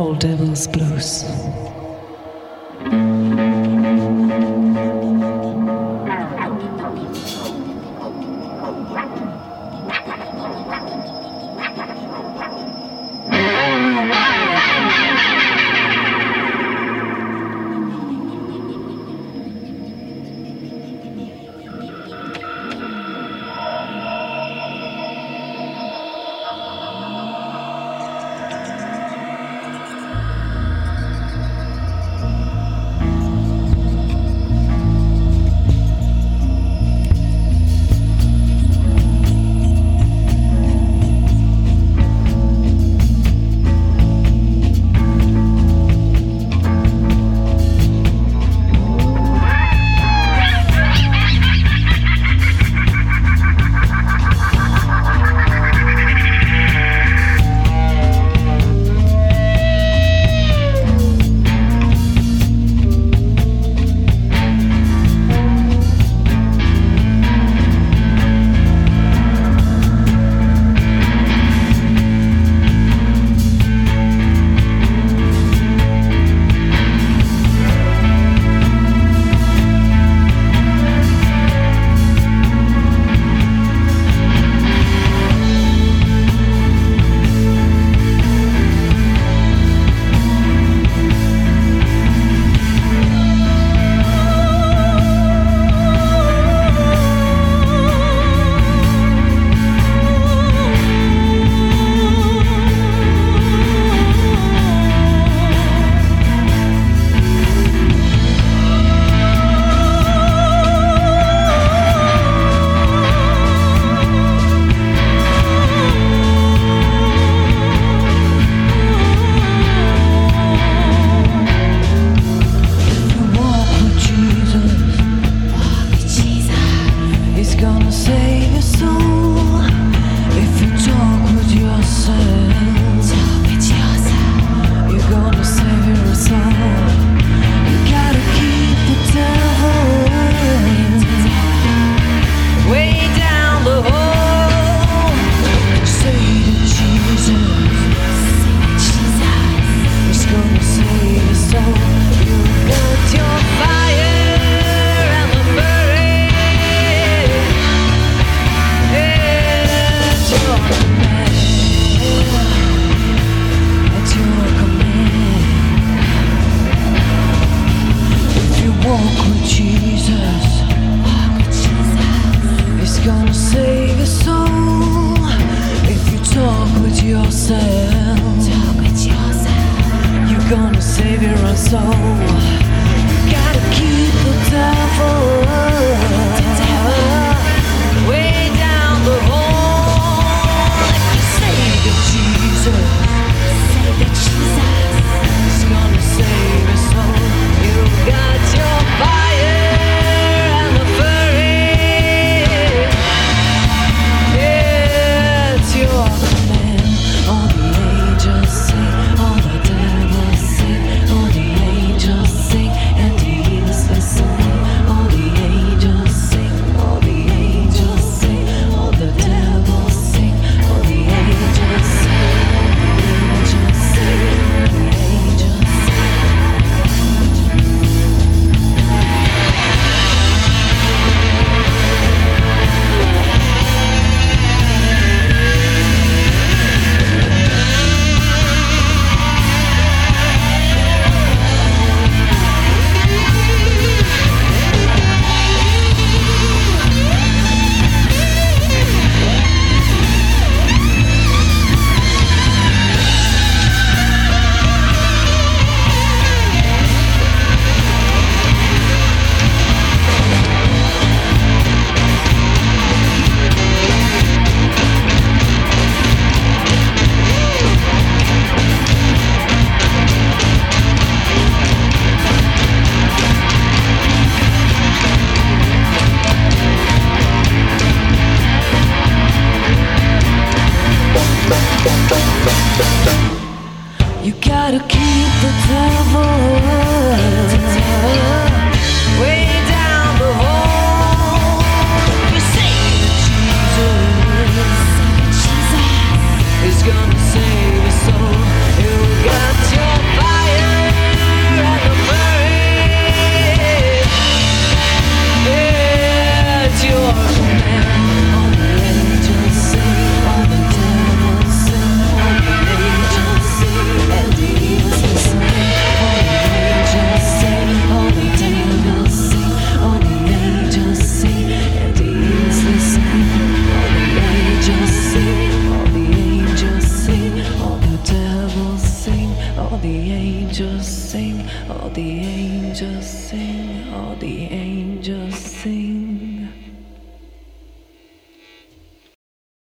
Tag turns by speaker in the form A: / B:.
A: All Devils Blues.